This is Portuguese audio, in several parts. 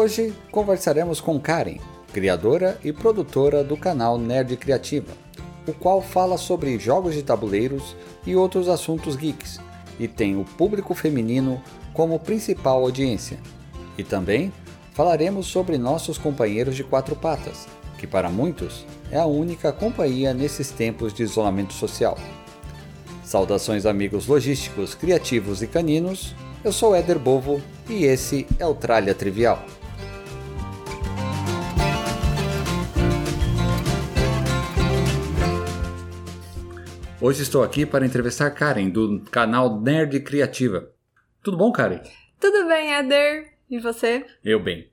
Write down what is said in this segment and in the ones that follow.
Hoje conversaremos com Karen, criadora e produtora do canal Nerd Criativa, o qual fala sobre jogos de tabuleiros e outros assuntos geeks, e tem o público feminino como principal audiência. E também falaremos sobre nossos companheiros de quatro patas, que para muitos é a única companhia nesses tempos de isolamento social. Saudações amigos logísticos, criativos e caninos. Eu sou Éder Bovo e esse é o Tralha Trivial. Hoje estou aqui para entrevistar Karen, do canal Nerd Criativa. Tudo bom, Karen? Tudo bem, Éder. E você? Eu bem.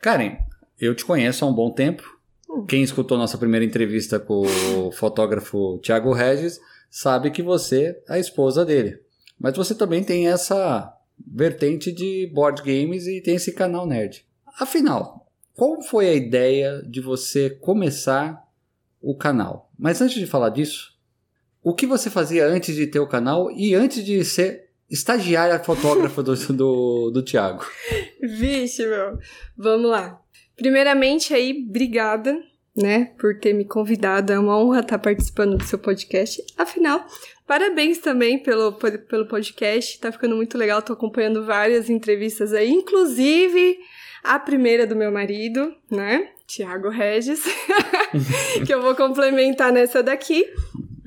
Karen, eu te conheço há um bom tempo. Hum. Quem escutou nossa primeira entrevista com o fotógrafo Thiago Regis sabe que você é a esposa dele. Mas você também tem essa vertente de board games e tem esse canal nerd. Afinal, qual foi a ideia de você começar o canal? Mas antes de falar disso, o que você fazia antes de ter o canal e antes de ser estagiária fotógrafa do, do, do Thiago? Vixe, meu. Vamos lá. Primeiramente aí, obrigada, né, por ter me convidado. É uma honra estar participando do seu podcast. Afinal, parabéns também pelo, pelo podcast. Tá ficando muito legal. Tô acompanhando várias entrevistas aí, inclusive a primeira do meu marido, né? Tiago Regis, que eu vou complementar nessa daqui.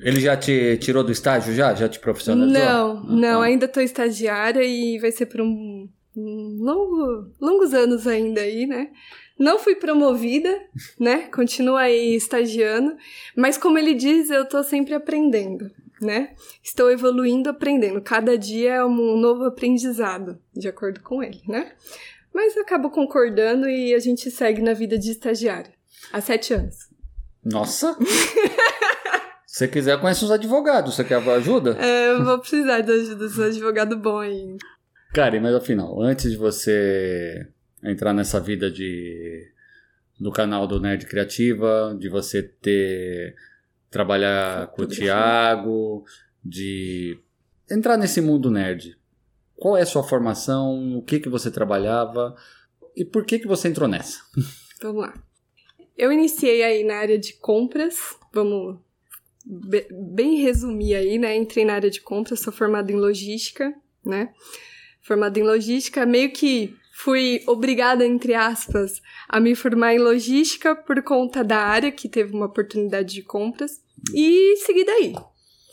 Ele já te tirou do estágio já? Já te profissionalizou? Não, ah, não, tá. ainda tô estagiária e vai ser por um, um longo, longos anos ainda aí, né? Não fui promovida, né? Continuo aí estagiando, mas como ele diz, eu tô sempre aprendendo, né? Estou evoluindo, aprendendo. Cada dia é um novo aprendizado, de acordo com ele, né? Mas acabo concordando e a gente segue na vida de estagiária. Há sete anos. Nossa! Se você quiser, conhece uns advogados. Você quer ajuda? É, eu vou precisar de ajuda. Sou advogado bom aí. Karen, mas afinal, antes de você entrar nessa vida de do canal do Nerd Criativa, de você ter trabalhar com o Thiago, de entrar nesse mundo nerd. Qual é a sua formação? O que que você trabalhava? E por que que você entrou nessa? Vamos lá. Eu iniciei aí na área de compras. Vamos bem resumir aí, né? Entrei na área de compras, sou formada em logística, né? Formada em logística, meio que fui obrigada, entre aspas, a me formar em logística por conta da área que teve uma oportunidade de compras e segui daí.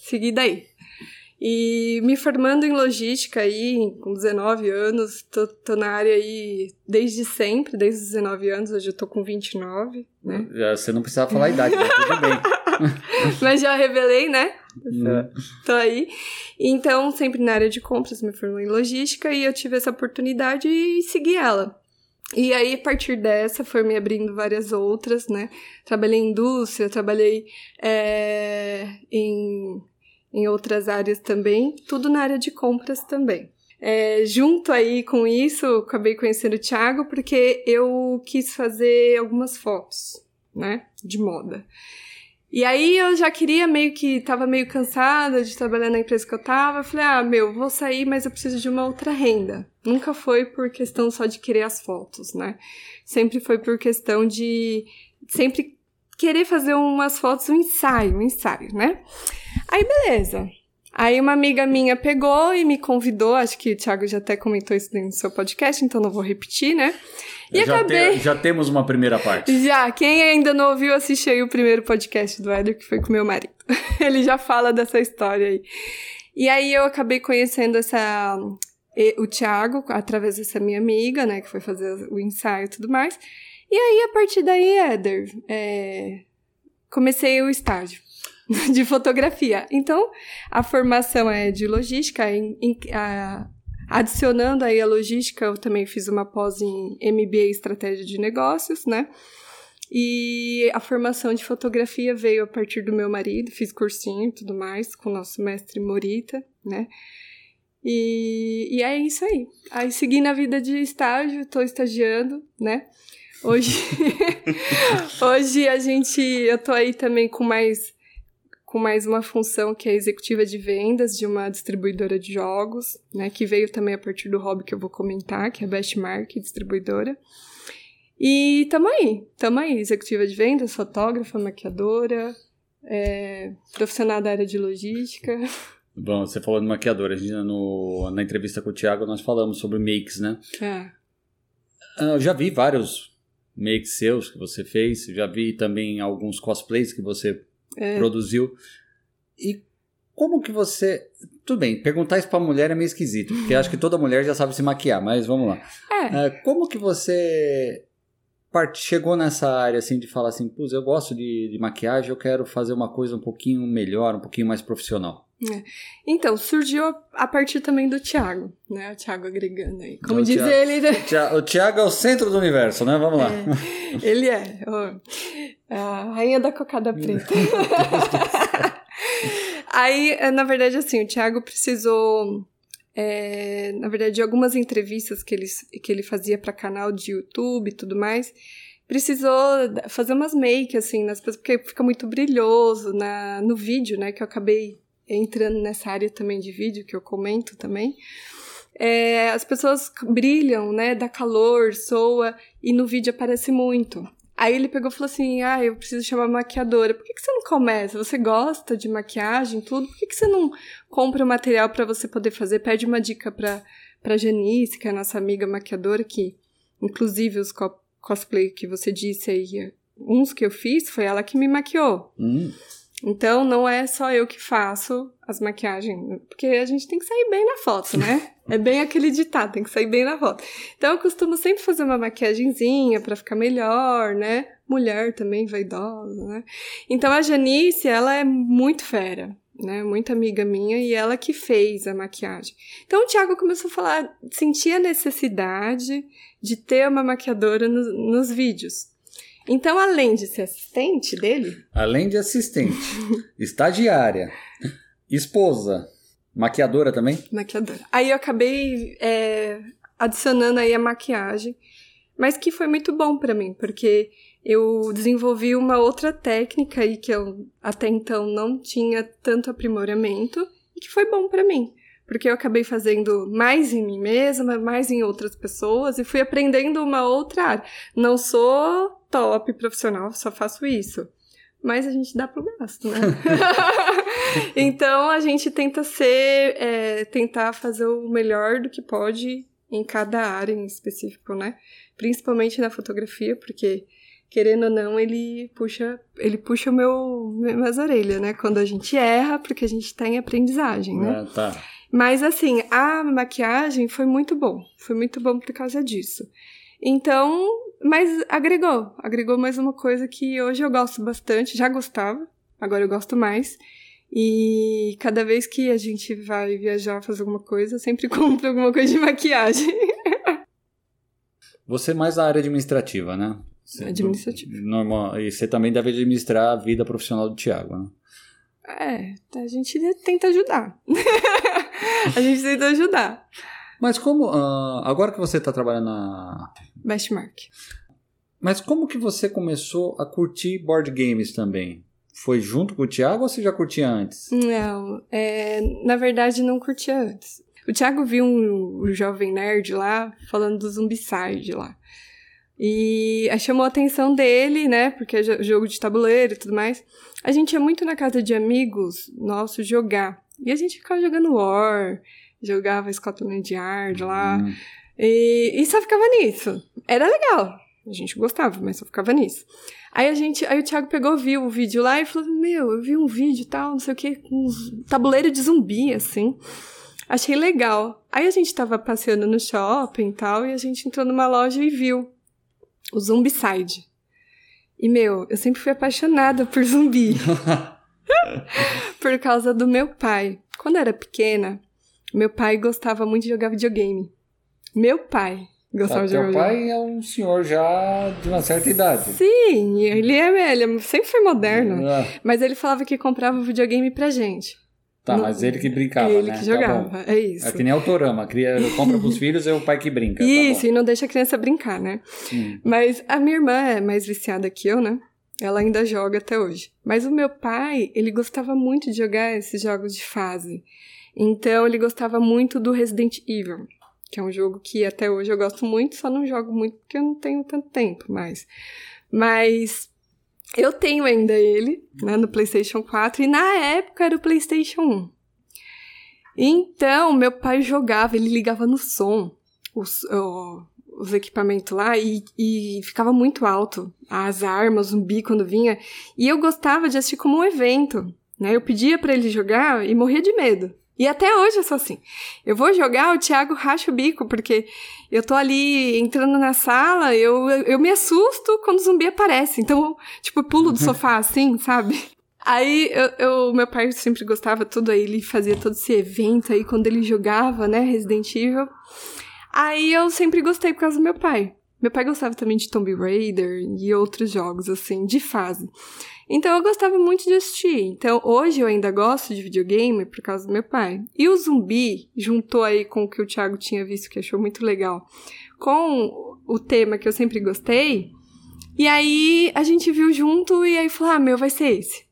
Segui daí. E me formando em logística aí, com 19 anos, tô, tô na área aí desde sempre, desde os 19 anos, hoje eu tô com 29, né? Você não precisava falar a idade, mas tudo bem. Mas já revelei, né? É. Tô aí. Então, sempre na área de compras, me formei em logística e eu tive essa oportunidade e segui ela. E aí, a partir dessa, foi me abrindo várias outras, né? Trabalhei em indústria, trabalhei é, em, em outras áreas também, tudo na área de compras também. É, junto aí com isso, acabei conhecendo o Thiago porque eu quis fazer algumas fotos, né? De moda. E aí eu já queria meio que tava meio cansada de trabalhar na empresa que eu tava. Falei, ah, meu, vou sair, mas eu preciso de uma outra renda. Nunca foi por questão só de querer as fotos, né? Sempre foi por questão de sempre querer fazer umas fotos, um ensaio, um ensaio, né? Aí beleza. Aí uma amiga minha pegou e me convidou, acho que o Thiago já até comentou isso no seu podcast, então não vou repetir, né? E já acabei. Te, já temos uma primeira parte. Já. Quem ainda não ouviu, assiste aí o primeiro podcast do Éder, que foi com meu marido. Ele já fala dessa história aí. E aí eu acabei conhecendo essa o Thiago através dessa minha amiga, né, que foi fazer o ensaio e tudo mais. E aí a partir daí, Éder, é, comecei o estágio de fotografia. Então, a formação é de logística, a, Adicionando aí a logística, eu também fiz uma pós em MBA Estratégia de Negócios, né? E a formação de fotografia veio a partir do meu marido, fiz cursinho e tudo mais, com o nosso mestre Morita, né? E, e é isso aí. Aí segui na vida de estágio, estou estagiando, né? Hoje, hoje a gente, eu tô aí também com mais com mais uma função que é executiva de vendas de uma distribuidora de jogos, né, que veio também a partir do hobby que eu vou comentar, que é a Bestmark Distribuidora. E tamo aí, tamo aí, executiva de vendas, fotógrafa, maquiadora, é, profissional da área de logística. Bom, você falou de maquiadora, a gente, no, na entrevista com o Thiago nós falamos sobre makes, né? É. Eu já vi vários makes seus que você fez, já vi também alguns cosplays que você é. produziu. E como que você. Tudo bem, perguntar isso pra mulher é meio esquisito, porque acho que toda mulher já sabe se maquiar, mas vamos lá. É. é como que você chegou nessa área assim de falar assim, putz, eu gosto de, de maquiagem, eu quero fazer uma coisa um pouquinho melhor, um pouquinho mais profissional? É. Então, surgiu a partir também do Thiago, né? O Thiago agregando aí. Como o diz Thiago, ele. Né? O Thiago é o centro do universo, né? Vamos lá. É, ele é. a rainha da cocada preta. aí, é, na verdade, assim, o Thiago precisou. É, na verdade, de algumas entrevistas que ele, que ele fazia para canal de YouTube e tudo mais, precisou fazer umas make, assim, nas pessoas, porque fica muito brilhoso na, no vídeo, né? Que eu acabei entrando nessa área também de vídeo, que eu comento também, é, as pessoas brilham, né? Dá calor, soa, e no vídeo aparece muito. Aí ele pegou e falou assim: Ah, eu preciso chamar maquiadora. Por que, que você não começa? Você gosta de maquiagem, tudo? Por que, que você não compra o material para você poder fazer? Pede uma dica pra, pra Janice, que é a nossa amiga maquiadora, que inclusive os co cosplay que você disse aí, uns que eu fiz, foi ela que me maquiou. Hum. Então, não é só eu que faço as maquiagens, porque a gente tem que sair bem na foto, né? É bem aquele ditado, tem que sair bem na foto. Então, eu costumo sempre fazer uma maquiagemzinha para ficar melhor, né? Mulher também, vaidosa, né? Então, a Janice, ela é muito fera, né? Muito amiga minha e ela que fez a maquiagem. Então, o Thiago começou a falar, sentia a necessidade de ter uma maquiadora no, nos vídeos. Então, além de ser assistente dele. Além de assistente, estagiária, esposa, maquiadora também? Maquiadora. Aí eu acabei é, adicionando aí a maquiagem, mas que foi muito bom para mim, porque eu desenvolvi uma outra técnica aí que eu até então não tinha tanto aprimoramento e que foi bom para mim porque eu acabei fazendo mais em mim mesma, mais em outras pessoas e fui aprendendo uma outra área. Não sou top profissional, só faço isso. Mas a gente dá pro gasto, né? então a gente tenta ser, é, tentar fazer o melhor do que pode em cada área em específico, né? Principalmente na fotografia, porque querendo ou não, ele puxa, ele puxa o meu, minhas orelhas, né? Quando a gente erra, porque a gente tá em aprendizagem, né? Ah, tá. Mas assim, a maquiagem foi muito bom. Foi muito bom por causa disso. Então, mas agregou, agregou mais uma coisa que hoje eu gosto bastante, já gostava, agora eu gosto mais. E cada vez que a gente vai viajar, fazer alguma coisa, eu sempre compro alguma coisa de maquiagem. Você é mais da área administrativa, né? Administrativa. Normal. E você também deve administrar a vida profissional do Thiago, né? É, a gente tenta ajudar. a gente tenta ajudar. Mas como. Uh, agora que você está trabalhando na. Bestmark. Mas como que você começou a curtir board games também? Foi junto com o Thiago ou você já curtia antes? Não, é, na verdade não curtia antes. O Thiago viu um, um jovem nerd lá falando do Zumbicide lá. E chamou a atenção dele, né? Porque é jogo de tabuleiro e tudo mais. A gente ia muito na casa de amigos nossos jogar. E a gente ficava jogando War, jogava Scotland Yard lá. Hum. E, e só ficava nisso. Era legal. A gente gostava, mas só ficava nisso. Aí a gente, aí o Thiago pegou, viu o vídeo lá e falou: Meu, eu vi um vídeo e tal, não sei o que, com um tabuleiro de zumbi, assim. Achei legal. Aí a gente tava passeando no shopping e tal, e a gente entrou numa loja e viu o Zumbicide. E, meu, eu sempre fui apaixonada por zumbi. por causa do meu pai. Quando eu era pequena, meu pai gostava muito de jogar videogame. Meu pai gostava de jogar videogame. pai é um senhor já de uma certa idade. Sim, ele é, ele sempre foi moderno. É. Mas ele falava que comprava videogame pra gente. Tá, no... mas ele que brincava, ele né? que jogava, tá é isso. É que nem autorama, cria, compra pros filhos é o pai que brinca. Tá isso, tá e não deixa a criança brincar, né? Mas a minha irmã é mais viciada que eu, né? Ela ainda joga até hoje. Mas o meu pai, ele gostava muito de jogar esses jogos de fase. Então ele gostava muito do Resident Evil, que é um jogo que até hoje eu gosto muito, só não jogo muito porque eu não tenho tanto tempo mais. Mas eu tenho ainda ele, né, no PlayStation 4, e na época era o PlayStation 1. Então, meu pai jogava, ele ligava no som os, os equipamentos lá e, e ficava muito alto. As armas, o zumbi quando vinha. E eu gostava de assistir como um evento, né? Eu pedia para ele jogar e morria de medo. E até hoje eu sou assim. Eu vou jogar, o Thiago racha o bico, porque eu tô ali entrando na sala, eu, eu me assusto quando o zumbi aparece. Então, tipo, pulo do sofá assim, sabe? Aí, eu, eu, meu pai sempre gostava tudo, aí ele fazia todo esse evento aí, quando ele jogava, né, Resident Evil. Aí eu sempre gostei por causa do meu pai. Meu pai gostava também de Tomb Raider e outros jogos, assim, de fase. Então eu gostava muito de assistir. Então hoje eu ainda gosto de videogame por causa do meu pai. E o zumbi juntou aí com o que o Thiago tinha visto, que achou muito legal, com o tema que eu sempre gostei. E aí a gente viu junto e aí falou: ah, meu, vai ser esse.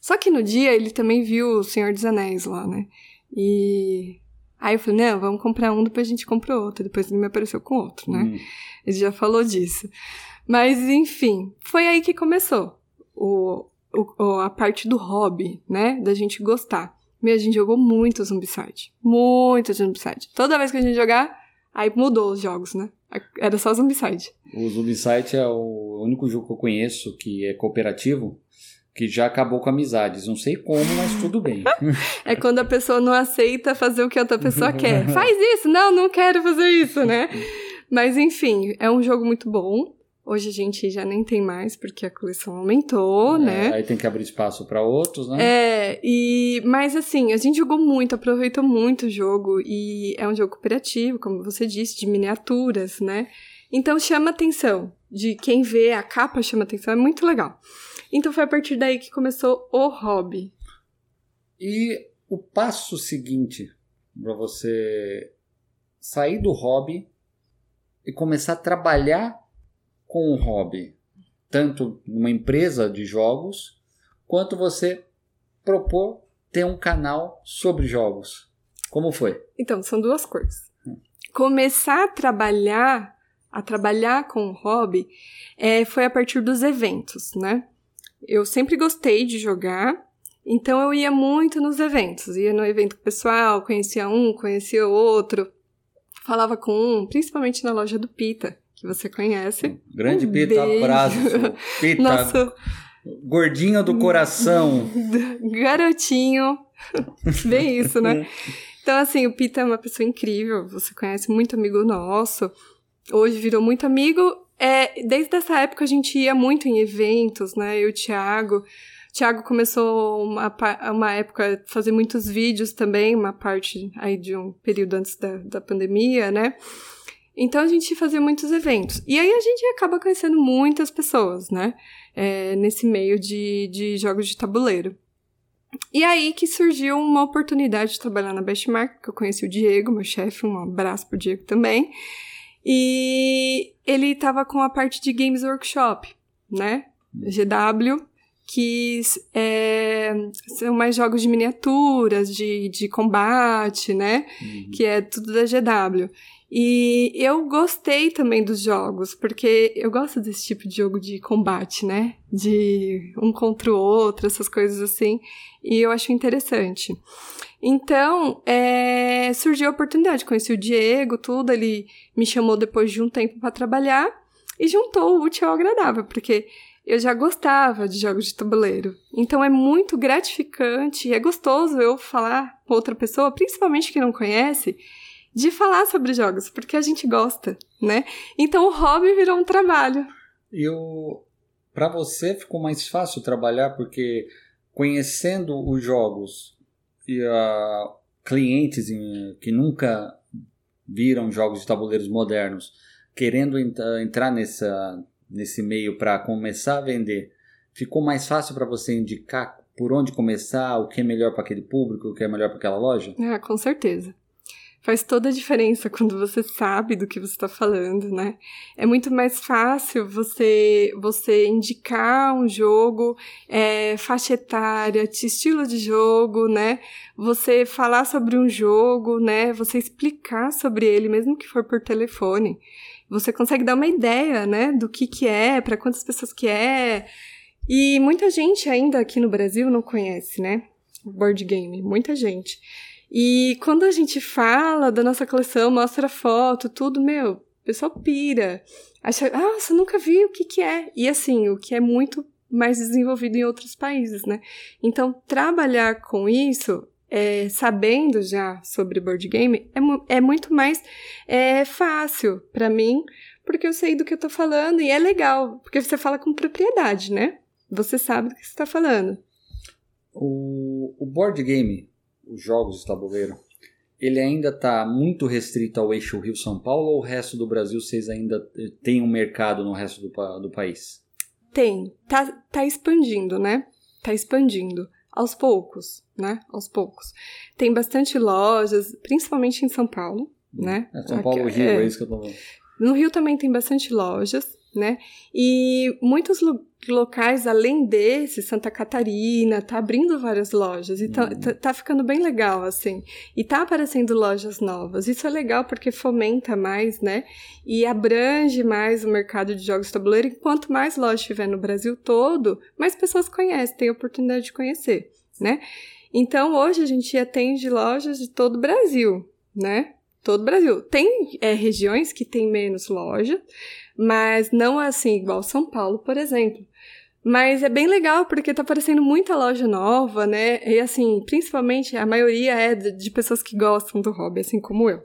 Só que no dia ele também viu o Senhor dos Anéis lá, né? E Aí eu falei, não, vamos comprar um, depois a gente compra outro. Depois ele me apareceu com outro, né? Hum. Ele já falou disso. Mas, enfim, foi aí que começou o, o, a parte do hobby, né? Da gente gostar. Meu, a gente jogou muito Zombicide. Muito Zombicide. Toda vez que a gente jogar, aí mudou os jogos, né? Era só Zombicide. O Zombicide é o único jogo que eu conheço que é cooperativo que já acabou com amizades. Não sei como, mas tudo bem. é quando a pessoa não aceita fazer o que a outra pessoa quer. Faz isso! Não, não quero fazer isso, né? Mas enfim, é um jogo muito bom. Hoje a gente já nem tem mais porque a coleção aumentou, é, né? Aí tem que abrir espaço para outros, né? É, e mas assim, a gente jogou muito, aproveitou muito o jogo e é um jogo cooperativo, como você disse, de miniaturas, né? Então chama atenção de quem vê a capa chama atenção, é muito legal. Então foi a partir daí que começou o hobby. E o passo seguinte para você sair do hobby e começar a trabalhar com o hobby, tanto numa empresa de jogos, quanto você propor ter um canal sobre jogos. Como foi? Então, são duas coisas. Começar a trabalhar, a trabalhar com o hobby, é, foi a partir dos eventos, né? Eu sempre gostei de jogar, então eu ia muito nos eventos. Ia no evento pessoal, conhecia um, conhecia outro, falava com um, principalmente na loja do Pita, que você conhece. Grande um Pita, beijo. abraço. Pita. Nosso... Gordinho do coração. Garotinho. Bem isso, né? Então, assim, o Pita é uma pessoa incrível. Você conhece muito amigo nosso. Hoje virou muito amigo é, desde essa época a gente ia muito em eventos, né? Eu e o Thiago. O Thiago começou uma, uma época a fazer muitos vídeos também, uma parte aí de um período antes da, da pandemia, né? Então a gente fazia muitos eventos. E aí a gente acaba conhecendo muitas pessoas, né? É, nesse meio de, de jogos de tabuleiro. E aí que surgiu uma oportunidade de trabalhar na Bestmark, que eu conheci o Diego, meu chefe, um abraço pro Diego também. E ele estava com a parte de Games Workshop, né? GW, que é, são mais jogos de miniaturas, de, de combate, né? Uhum. Que é tudo da GW. E eu gostei também dos jogos, porque eu gosto desse tipo de jogo de combate, né? De um contra o outro, essas coisas assim. E eu acho interessante. Então, é, surgiu a oportunidade. Conheci o Diego, tudo. Ele me chamou depois de um tempo para trabalhar e juntou o útil ao agradável, porque eu já gostava de jogos de tabuleiro. Então, é muito gratificante e é gostoso eu falar com outra pessoa, principalmente que não conhece, de falar sobre jogos, porque a gente gosta, né? Então, o hobby virou um trabalho. E para você ficou mais fácil trabalhar porque conhecendo os jogos e uh, clientes em, que nunca viram jogos de tabuleiros modernos querendo ent entrar nessa, nesse meio para começar a vender, ficou mais fácil para você indicar por onde começar, o que é melhor para aquele público, o que é melhor para aquela loja? Ah, com certeza. Faz toda a diferença quando você sabe do que você está falando, né? É muito mais fácil você você indicar um jogo, é, faixa etária, estilo de jogo, né? Você falar sobre um jogo, né? Você explicar sobre ele, mesmo que for por telefone. Você consegue dar uma ideia, né? Do que que é, para quantas pessoas que é. E muita gente ainda aqui no Brasil não conhece, né? Board game, muita gente. E quando a gente fala da nossa coleção, mostra foto, tudo, meu, o pessoal pira. Acha, ah, você nunca viu o que que é. E assim, o que é muito mais desenvolvido em outros países, né? Então, trabalhar com isso, é, sabendo já sobre board game, é, é muito mais é, fácil para mim, porque eu sei do que eu tô falando e é legal, porque você fala com propriedade, né? Você sabe do que você está falando. O, o board game os jogos de tabuleiro, ele ainda está muito restrito ao eixo Rio-São Paulo ou o resto do Brasil vocês ainda têm um mercado no resto do, do país? Tem. Tá, tá expandindo, né? Tá expandindo. Aos poucos, né? Aos poucos. Tem bastante lojas, principalmente em São Paulo, né? É, São Paulo e Rio, é, é isso que eu tô falando. No Rio também tem bastante lojas, né? E muitos locais, além desse, Santa Catarina, tá abrindo várias lojas e tá, uhum. tá, tá, ficando bem legal, assim. E tá aparecendo lojas novas. Isso é legal porque fomenta mais, né? E abrange mais o mercado de jogos de tabuleiro. E quanto mais lojas tiver no Brasil todo, mais pessoas conhecem, têm a oportunidade de conhecer, né? Então, hoje a gente atende lojas de todo o Brasil, né? Todo o Brasil. Tem é, regiões que tem menos loja, mas não assim, igual São Paulo, por exemplo. Mas é bem legal porque tá aparecendo muita loja nova, né? E assim, principalmente a maioria é de pessoas que gostam do hobby, assim como eu.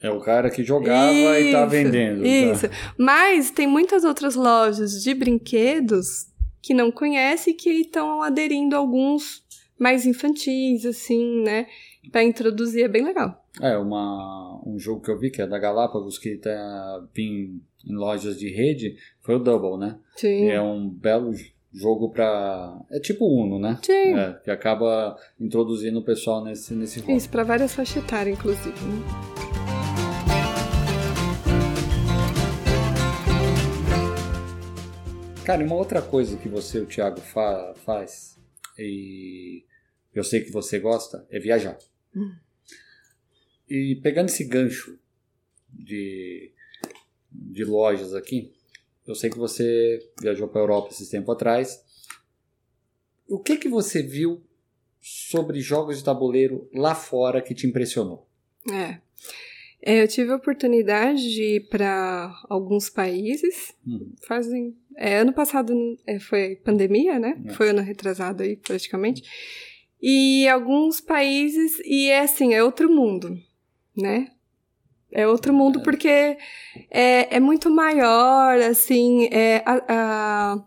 É o cara que jogava isso, e tá vendendo. Tá? Isso. Tá? Mas tem muitas outras lojas de brinquedos que não conhecem e que estão aderindo a alguns mais infantis, assim, né? Pra introduzir, é bem legal. É, uma, um jogo que eu vi que é da Galápagos, que tá em, em lojas de rede, foi o Double, né? Sim. é um belo jogo para é tipo Uno, né? Sim. É, que acaba introduzindo o pessoal nesse nesse jogo. Isso para várias faixas etárias, inclusive. Né? Cara, uma outra coisa que você, o Thiago, fa faz e eu sei que você gosta é viajar. Hum. E pegando esse gancho de, de lojas aqui, eu sei que você viajou para a Europa esse tempo atrás. O que que você viu sobre jogos de tabuleiro lá fora que te impressionou? É. é eu tive a oportunidade de ir para alguns países. Hum. Fazem. É, ano passado é, foi pandemia, né? É. Foi ano retrasado aí, praticamente. E alguns países, e é assim, é outro mundo, né? É outro mundo porque é, é muito maior, assim, é, a, a,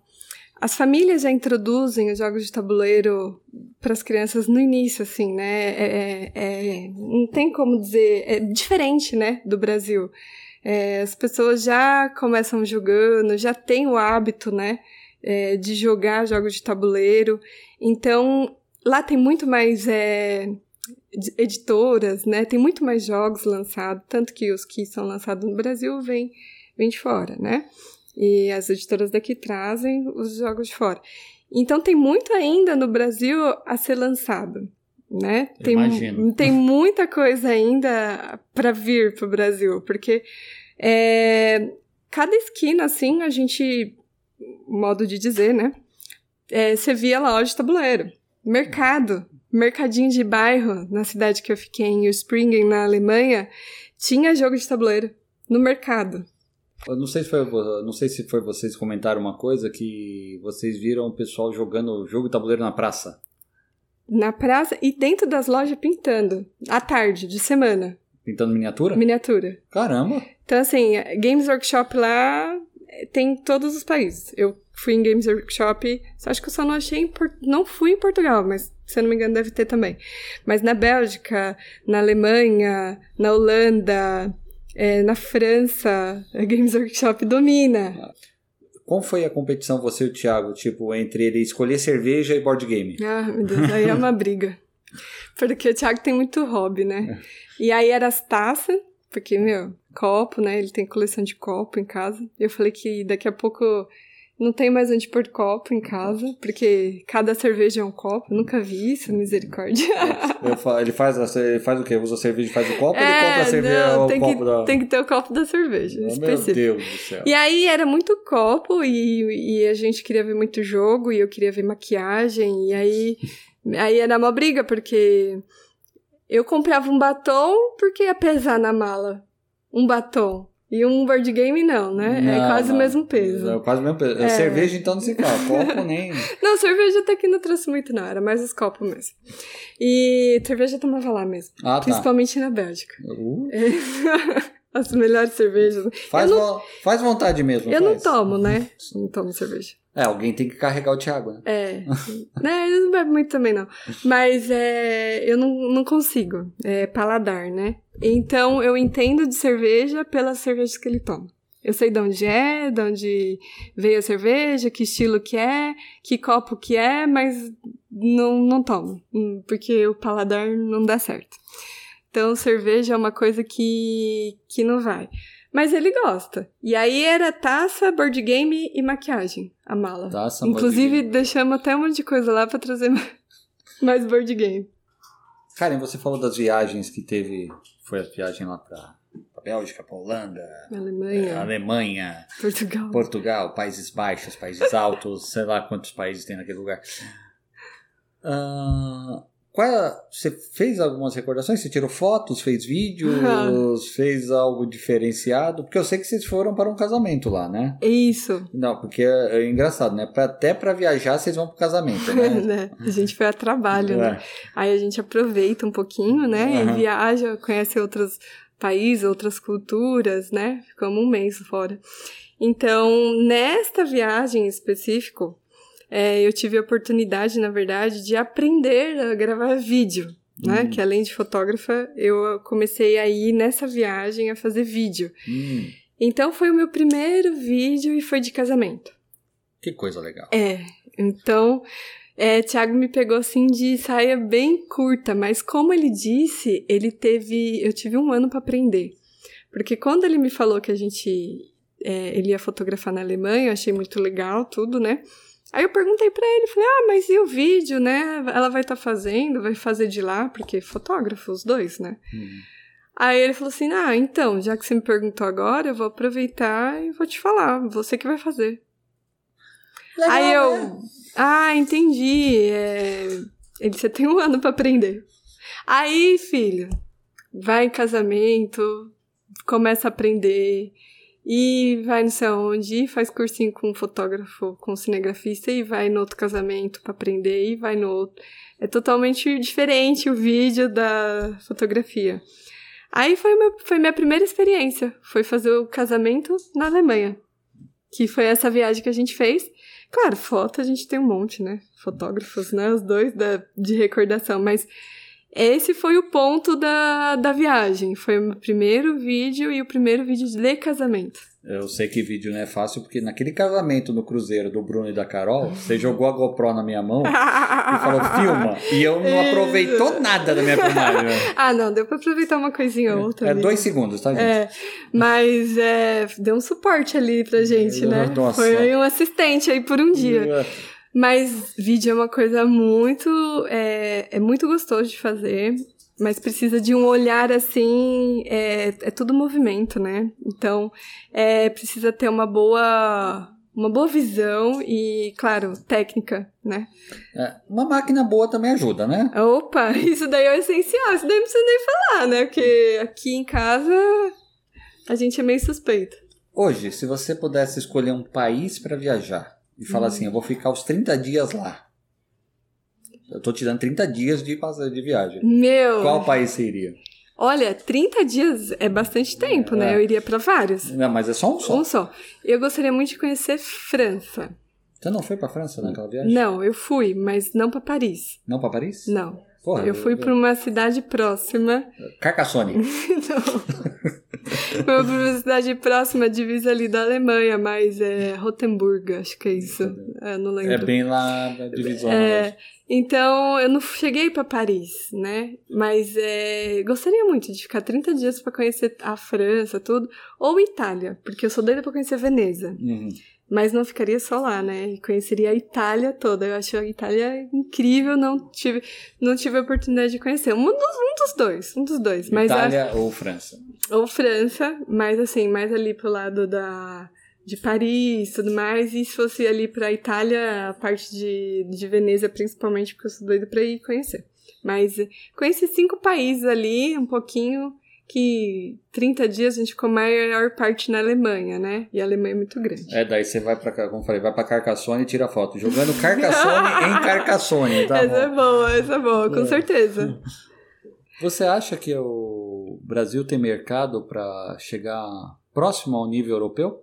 as famílias já introduzem os jogos de tabuleiro para as crianças no início, assim, né? É, é, é, não tem como dizer, é diferente, né, do Brasil. É, as pessoas já começam jogando, já têm o hábito, né, é, de jogar jogos de tabuleiro. Então, lá tem muito mais editoras, né? Tem muito mais jogos lançados, tanto que os que são lançados no Brasil vêm, vêm de fora, né? E as editoras daqui trazem os jogos de fora. Então tem muito ainda no Brasil a ser lançado, né? Tem, tem muita coisa ainda para vir para o Brasil, porque é, cada esquina, assim, a gente, modo de dizer, né? É, você via loja de tabuleiro, mercado, mercadinho de bairro, na cidade que eu fiquei, em Springen, na Alemanha, tinha jogo de tabuleiro no mercado. Eu não sei se foi, não sei se foi vocês comentaram uma coisa que vocês viram o pessoal jogando jogo de tabuleiro na praça. Na praça e dentro das lojas pintando, à tarde, de semana. Pintando miniatura? Miniatura. Caramba! Então, assim, Games Workshop lá tem todos os países. Eu fui em Games Workshop, acho que eu só não achei em, não fui em Portugal, mas se eu não me engano deve ter também. Mas na Bélgica, na Alemanha, na Holanda, é, na França, a Games Workshop domina. Qual foi a competição você e o Thiago, tipo, entre ele escolher cerveja e board game? Ah, meu Deus, aí é uma briga. Porque o Thiago tem muito hobby, né? E aí era as taças, porque, meu, copo, né? Ele tem coleção de copo em casa. Eu falei que daqui a pouco não tem mais onde pôr copo em casa, porque cada cerveja é um copo. Nunca vi isso, misericórdia. ele faz, ele faz o quê? Usa a cerveja e faz o copo é, ele compra a cerveja não, tem o copo que, da... Tem que ter o copo da cerveja, oh, específico. Meu Deus do céu. E aí era muito copo e, e a gente queria ver muito jogo e eu queria ver maquiagem. E aí, aí era uma briga, porque eu comprava um batom porque ia pesar na mala. Um batom. E um board game não, né? É não, é quase não. o mesmo peso. É quase o mesmo peso. É. Cerveja então não se fala, copo nem. Não, cerveja até que não trouxe muito, não. Era mais os copos mesmo. E cerveja eu tomava lá mesmo. Ah, tá. Principalmente na Bélgica. Uh. As melhores cervejas. Faz, não... faz vontade mesmo. Eu faz. não tomo, né? Não tomo cerveja. É, alguém tem que carregar o Thiago, né? É. né, eu não bebo muito também, não. Mas é, eu não, não consigo. É paladar, né? Então eu entendo de cerveja pelas cervejas que ele toma. Eu sei de onde é, de onde veio a cerveja, que estilo que é, que copo que é, mas não, não tomo. Porque o paladar não dá certo. Então cerveja é uma coisa que, que não vai. Mas ele gosta. E aí era taça, board game e maquiagem, a mala. Taça, Inclusive, deixamos até um monte de coisa lá para trazer mais board game. Karen, você falou das viagens que teve. Foi a viagem lá pra, pra Bélgica, pra Holanda, Alemanha, é, Alemanha, Portugal. Portugal, Países Baixos, Países Altos, sei lá quantos países tem naquele lugar. Uh, qual, você fez algumas recordações? Você tirou fotos, fez vídeos, uhum. fez algo diferenciado? Porque eu sei que vocês foram para um casamento lá, né? Isso. Não, porque é, é engraçado, né? Pra, até para viajar vocês vão para o casamento, né? né? A gente foi a trabalho, né? é. né? Aí a gente aproveita um pouquinho, né? Uhum. E viaja, conhece outros países, outras culturas, né? Ficamos um mês fora. Então, nesta viagem em específico, é, eu tive a oportunidade, na verdade, de aprender a gravar vídeo. Né? Hum. Que além de fotógrafa, eu comecei a ir nessa viagem a fazer vídeo. Hum. Então foi o meu primeiro vídeo e foi de casamento. Que coisa legal. É. Então, é, Thiago me pegou assim de saia bem curta, mas como ele disse, ele teve. Eu tive um ano para aprender. Porque quando ele me falou que a gente. É, ele ia fotografar na Alemanha, eu achei muito legal tudo, né? Aí eu perguntei para ele, falei, ah, mas e o vídeo, né? Ela vai estar tá fazendo, vai fazer de lá, porque fotógrafo, os dois, né? Uhum. Aí ele falou assim, ah, então, já que você me perguntou agora, eu vou aproveitar e vou te falar, você que vai fazer. Legal, Aí eu, né? ah, entendi, é... ele, você tem um ano para aprender. Aí, filho, vai em casamento, começa a aprender, e vai não sei aonde, faz cursinho com um fotógrafo, com um cinegrafista, e vai no outro casamento para aprender, e vai no outro. É totalmente diferente o vídeo da fotografia. Aí foi, meu, foi minha primeira experiência, foi fazer o casamento na Alemanha, que foi essa viagem que a gente fez. Claro, foto a gente tem um monte, né? Fotógrafos, né? Os dois da, de recordação, mas esse foi o ponto da, da viagem. Foi o primeiro vídeo e o primeiro vídeo de casamento. Eu sei que vídeo não é fácil, porque naquele casamento no cruzeiro do Bruno e da Carol, você jogou a GoPro na minha mão e falou, filma. E eu não aproveitou nada da minha filmagem. Ah, não, deu pra aproveitar uma coisinha ou outra. É ali. dois segundos, tá, gente? É, mas é, deu um suporte ali pra gente, né? Nossa. Foi um assistente aí por um dia. Mas vídeo é uma coisa muito. É, é muito gostoso de fazer, mas precisa de um olhar assim. É, é tudo movimento, né? Então, é, precisa ter uma boa. Uma boa visão e, claro, técnica, né? É, uma máquina boa também ajuda, né? Opa, isso daí é o essencial, isso daí não precisa nem falar, né? Porque aqui em casa a gente é meio suspeito. Hoje, se você pudesse escolher um país para viajar, e fala uhum. assim: eu vou ficar os 30 dias lá. Eu tô tirando 30 dias de, de viagem. Meu! Qual país você iria? Olha, 30 dias é bastante tempo, né? é. né? Eu iria para vários. Não, mas é só um só. Um só. Eu gostaria muito de conhecer França. Você não foi para França naquela viagem? Não, eu fui, mas não para Paris. Não para Paris? Não. Porra, eu fui eu... para uma cidade próxima. Carcassonne. não. Uma universidade próxima, divisa ali da Alemanha, mas é Rotemburgo, acho que é isso. É, não lembro. É bem lá na divisão. É, então, eu não cheguei para Paris, né? Mas é, gostaria muito de ficar 30 dias para conhecer a França, tudo. Ou Itália, porque eu sou doida para conhecer Veneza. Uhum. Mas não ficaria só lá, né? E conheceria a Itália toda. Eu acho a Itália incrível, não tive, não tive a oportunidade de conhecer. Um dos, um dos dois, um dos dois. Itália mas ou França? Ou França, mas assim, mais ali pro lado da de Paris tudo mais. E se fosse ali pra Itália, a parte de, de Veneza, principalmente, porque eu sou doida pra ir conhecer. Mas conheci cinco países ali, um pouquinho que 30 dias a gente ficou maior parte na Alemanha, né? E a Alemanha é muito grande. É, daí você vai pra, como falei, vai pra Carcassonne e tira foto. Jogando Carcassonne em Carcassonne, tá Essa bom? é boa, essa é boa, com É. certeza. Você acha que o Brasil tem mercado para chegar próximo ao nível europeu?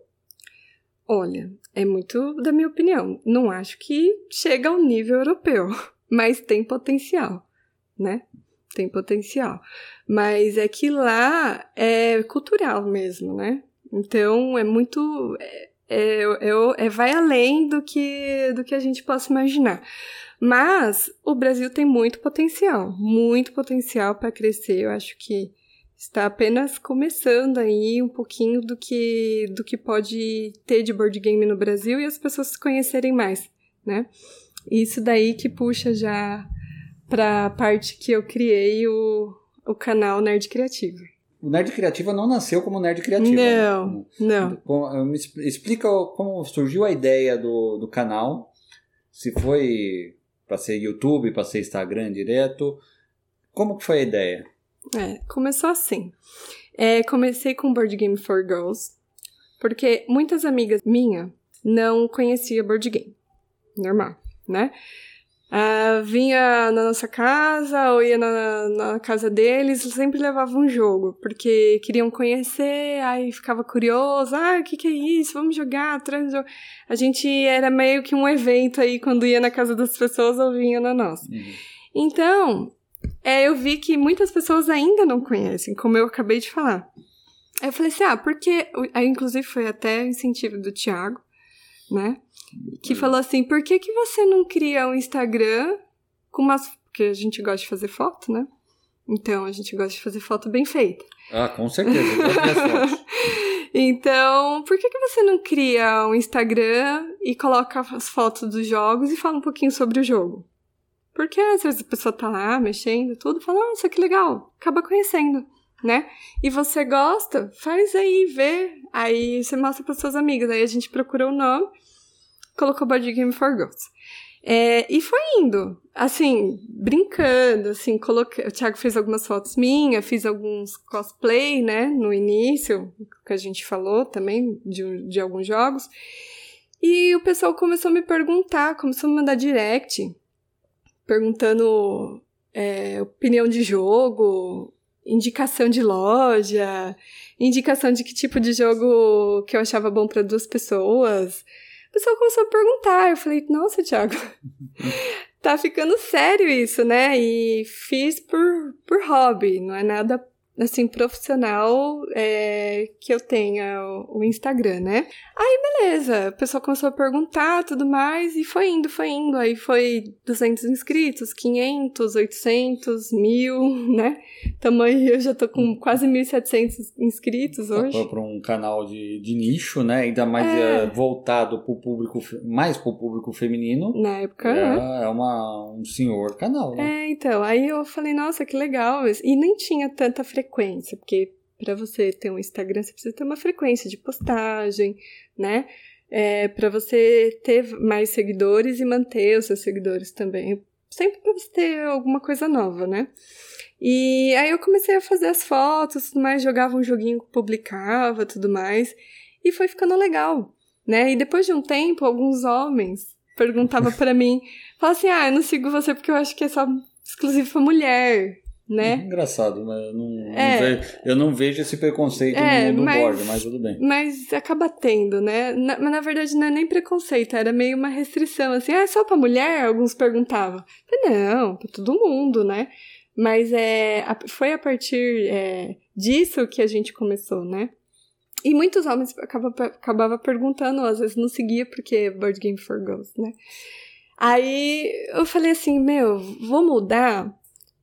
Olha, é muito da minha opinião. Não acho que chega ao nível europeu, mas tem potencial, né? Tem potencial. Mas é que lá é cultural mesmo, né? Então é muito. É, é, é- é- vai além do que, do que a gente possa imaginar. Mas o Brasil tem muito potencial, muito potencial para crescer. Eu acho que está apenas começando aí um pouquinho do que do que pode ter de board game no Brasil e as pessoas se conhecerem mais, né? Isso daí que puxa já para a parte que eu criei o, o canal Nerd Criativo. O Nerd Criativa não nasceu como Nerd Criativa. Não, não. Com- Me explica como surgiu a ideia do, do canal. Se foi para ser YouTube, para ser Instagram direto. Como que foi a ideia? É, começou assim. É, comecei com Board Game for Girls, porque muitas amigas minhas não conheciam board game. Normal, né? Ah, vinha na nossa casa ou ia na, na casa deles, sempre levavam um jogo, porque queriam conhecer, aí ficava curioso, ah, o que, que é isso? Vamos jogar, traz jogo. A gente era meio que um evento aí, quando ia na casa das pessoas ou vinha na nossa. Uhum. Então, é, eu vi que muitas pessoas ainda não conhecem, como eu acabei de falar. Aí eu falei assim, ah, porque... Aí, inclusive, foi até incentivo do Thiago, né? Que falou assim, por que, que você não cria um Instagram com umas... Porque a gente gosta de fazer foto, né? Então, a gente gosta de fazer foto bem feita. Ah, com certeza. Então, por que, que você não cria um Instagram e coloca as fotos dos jogos e fala um pouquinho sobre o jogo? Porque às vezes a pessoa tá lá mexendo, tudo, fala, nossa, que legal, acaba conhecendo, né? E você gosta, faz aí, vê, aí você mostra para suas amigas, aí a gente procurou o nome, colocou Board Game for Girls. É, e foi indo, assim, brincando, assim, coloquei, o Thiago fez algumas fotos minhas, fiz alguns cosplay, né, no início, que a gente falou também, de, de alguns jogos, e o pessoal começou a me perguntar, começou a me mandar direct, perguntando é, opinião de jogo, indicação de loja, indicação de que tipo de jogo que eu achava bom para duas pessoas. O pessoal começou a perguntar. Eu falei, nossa, Thiago, tá ficando sério isso, né? E fiz por, por hobby, não é nada assim, profissional é, que eu tenha o, o Instagram, né? Aí, beleza, o pessoal começou a perguntar tudo mais e foi indo, foi indo. Aí foi 200 inscritos, 500, 800, 1000, né? Tamanho, eu já tô com quase 1.700 inscritos hoje. Para um canal de, de nicho, né? Ainda mais É. eh, voltado para o público, mais para o público feminino. Na época, né? É, é uma, um senhor canal, né? É, então, aí eu falei, nossa, que legal. E nem tinha tanta frequência, porque para você ter um Instagram, você precisa ter uma frequência de postagem, né? É, para você ter mais seguidores e manter os seus seguidores também. Sempre para você ter alguma coisa nova, né? E aí eu comecei a fazer as fotos, tudo mais, jogava um joguinho, publicava, tudo mais, e foi ficando legal, né? E depois de um tempo, alguns homens perguntavam para mim, falavam assim, ah, eu não sigo você porque eu acho que é só exclusivo pra mulher, né? Engraçado, né? Eu não, não É. vejo, eu não vejo esse preconceito É, no, no mas- board, mas tudo bem. Mas acaba tendo, né? Na- mas na verdade não é nem preconceito, era meio uma restrição, assim, ah, é só pra mulher? Alguns perguntavam. Não, pra todo mundo, né? Mas é, foi a partir é, disso que a gente começou, né? E muitos homens acabavam acabava perguntando, às vezes não seguia porque Board Game for Girls, né? Aí eu falei assim, meu, vou mudar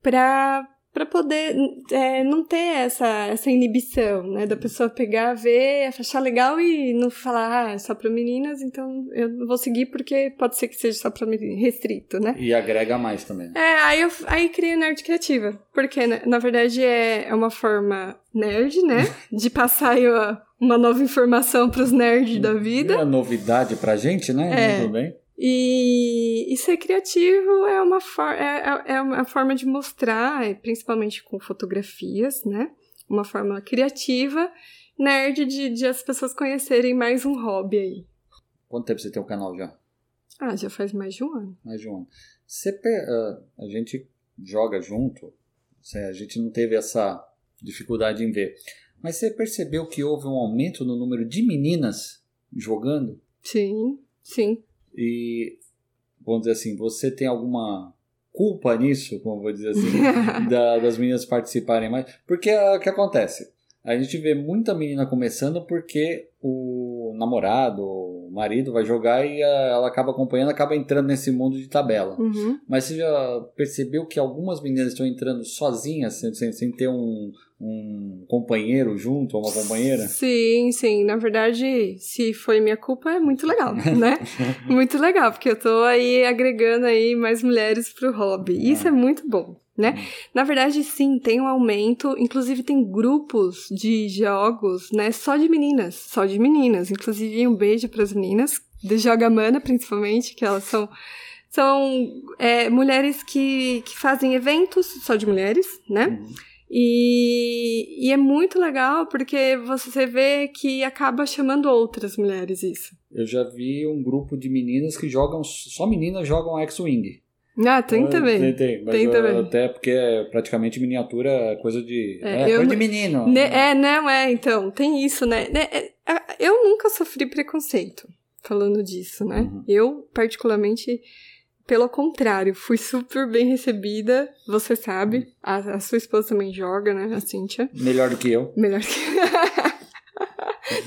pra para poder é, não ter essa, essa inibição, né? Da pessoa pegar, ver, achar legal e não falar, ah, é só para meninas, então eu não vou seguir porque pode ser que seja só para meninas, restrito, né? E agrega mais também. É, aí eu aí criei Nerd Criativa, porque na, na verdade é, é uma forma nerd, né? De passar aí uma, uma nova informação para os nerds da vida. É novidade pra gente, né? É. Muito bem. E, e ser criativo é uma, é, é, é uma forma de mostrar, é, principalmente com fotografias, né? Uma forma criativa, nerd, de, de as pessoas conhecerem mais um hobby aí. Quanto tempo você tem o canal já? Ah, já faz mais de um ano. Mais de um ano. Você, uh, a gente joga junto, a gente não teve essa dificuldade em ver. Mas você percebeu que houve um aumento no número de meninas jogando? Sim, sim. E, vamos dizer assim, você tem alguma culpa nisso, como vou dizer assim, da, das meninas participarem mais? Porque é o que acontece? A gente vê muita menina começando porque o namorado, o marido vai jogar e ela acaba acompanhando, acaba entrando nesse mundo de tabela. Uhum. Mas você já percebeu que algumas meninas estão entrando sozinhas, sem, sem, sem ter um, um companheiro junto, uma companheira? Sim, sim. Na verdade, se foi minha culpa, é muito legal, né? muito legal, porque eu tô aí agregando aí mais mulheres pro hobby. Isso ah. é muito bom, né? Hum. Na verdade, sim, tem um aumento. Inclusive, tem grupos de jogos, né? Só de meninas, só de meninas. Inclusive, um beijo para as meninas, de Joga Mana, principalmente, que elas são são é, mulheres que, que fazem eventos só de mulheres, né? Uhum. E, e é muito legal porque você vê que acaba chamando outras mulheres isso. Eu já vi um grupo de meninas que jogam, só meninas jogam X-Wing. Ah, tem também. Tem, tem. Mas tem também. Até porque é praticamente miniatura, coisa de. É, é coisa de menino. Ne, é, não, é, então, tem isso, né? É, é, eu nunca sofri preconceito falando disso, né? Uhum. Eu, particularmente, pelo contrário, fui super bem recebida, você sabe. A, a, sua esposa também joga, né? A Cíntia. Melhor do que eu. Melhor que